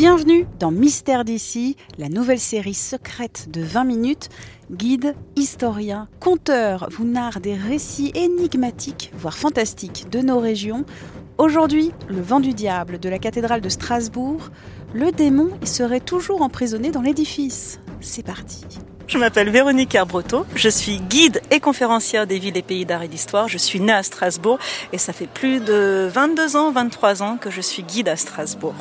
Bienvenue dans Mystère d'ici, la nouvelle série secrète de 20 minutes. Guide, historien, conteur vous narre des récits énigmatiques, voire fantastiques, de nos régions. Aujourd'hui, le vent du diable de la cathédrale de Strasbourg. Le démon serait toujours emprisonné dans l'édifice. C'est parti. Je m'appelle Véronique Herbreteau, je suis guide et conférencière des villes et pays d'art et d'histoire. Je suis née à Strasbourg et ça fait plus de 22 ans, 23 ans que je suis guide à Strasbourg.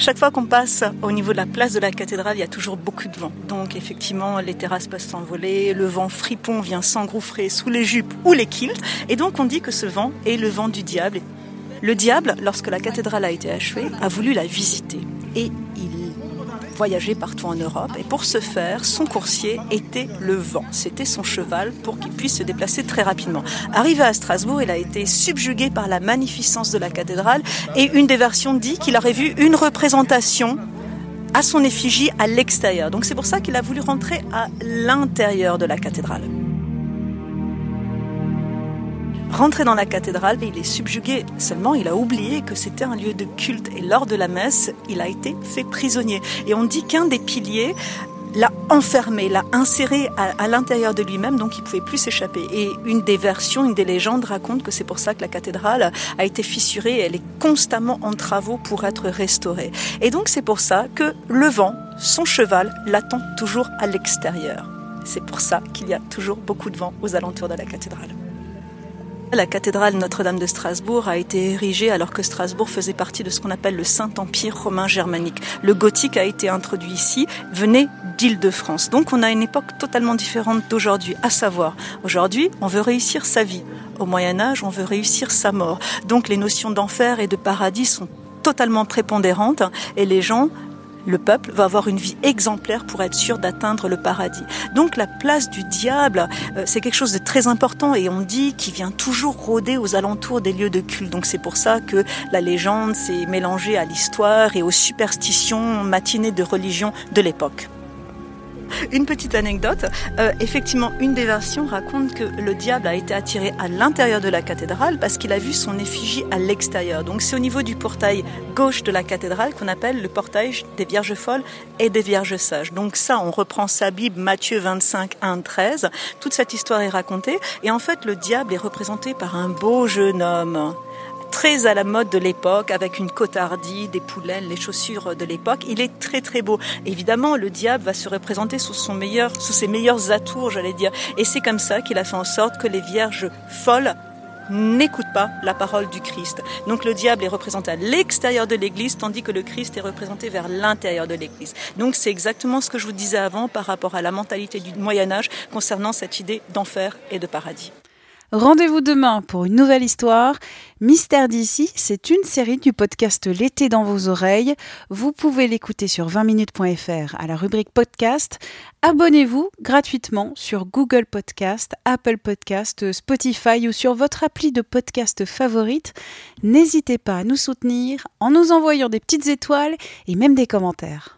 Chaque fois qu'on passe au niveau de la place de la cathédrale, il y a toujours beaucoup de vent. Donc effectivement, les terrasses peuvent s'envoler, le vent fripon vient s'engouffrer sous les jupes ou les kilts. Et donc on dit que ce vent est le vent du diable. Le diable, lorsque la cathédrale a été achevée, a voulu la visiter. Et il voyageait partout en Europe. Et pour ce faire, son coursier était le vent. C'était son cheval pour qu'il puisse se déplacer très rapidement. Arrivé à Strasbourg, il a été subjugué par la magnificence de la cathédrale. Et une des versions dit qu'il aurait vu une représentation à son effigie à l'extérieur. Donc c'est pour ça qu'il a voulu rentrer à l'intérieur de la cathédrale. Rentré dans la cathédrale, il est subjugué. Seulement, il a oublié que c'était un lieu de culte. Et lors de la messe, il a été fait prisonnier. Et on dit qu'un des piliers l'a enfermé, l'a inséré à, l'intérieur de lui-même, donc il pouvait plus s'échapper. Et une des versions, une des légendes raconte que c'est pour ça que la cathédrale a été fissurée et elle est constamment en travaux pour être restaurée. Et donc c'est pour ça que le vent, son cheval, l'attend toujours à l'extérieur. C'est pour ça qu'il y a toujours beaucoup de vent aux alentours de la cathédrale. La cathédrale Notre-Dame de Strasbourg a été érigée alors que Strasbourg faisait partie de ce qu'on appelle le Saint-Empire romain germanique. Le gothique a été introduit ici, venait d'Île-de-France. Donc on a une époque totalement différente d'aujourd'hui, à savoir, aujourd'hui, on veut réussir sa vie. Au Moyen Âge, on veut réussir sa mort. Donc les notions d'enfer et de paradis sont totalement prépondérantes et les gens le peuple va avoir une vie exemplaire pour être sûr d'atteindre le paradis. Donc la place du diable, euh, c'est quelque chose de très important et on dit qu'il vient toujours rôder aux alentours des lieux de culte. Donc c'est pour ça que la légende s'est mélangée à l'histoire et aux superstitions matinées de religion de l'époque. Une petite anecdote, euh, effectivement, une des versions raconte que le diable a été attiré à l'intérieur de la cathédrale parce qu'il a vu son effigie à l'extérieur. Donc c'est au niveau du portail gauche de la cathédrale qu'on appelle le portail des Vierges folles et des Vierges sages. Donc ça, on reprend sa Bible, Matthieu 25, 1, 13. Toute cette histoire est racontée et en fait, le diable est représenté par un beau jeune homme très à la mode de l'époque, avec une cotardie, des poulaines, les chaussures de l'époque. Il est très très beau. Évidemment, le diable va se représenter sous son meilleur, sous ses meilleurs atours, j'allais dire. Et c'est comme ça qu'il a fait en sorte que les vierges folles n'écoutent pas la parole du Christ. Donc le diable est représenté à l'extérieur de l'Église, tandis que le Christ est représenté vers l'intérieur de l'Église. Donc c'est exactement ce que je vous disais avant par rapport à la mentalité du Moyen Âge concernant cette idée d'enfer et de paradis. Rendez-vous demain pour une nouvelle histoire. Mystère d'ici, c'est une série du podcast L'été dans vos oreilles. Vous pouvez l'écouter sur 20minutes.fr à la rubrique podcast. Abonnez-vous gratuitement sur Google Podcast, Apple Podcast, Spotify ou sur votre appli de podcast favorite. N'hésitez pas à nous soutenir en nous envoyant des petites étoiles et même des commentaires.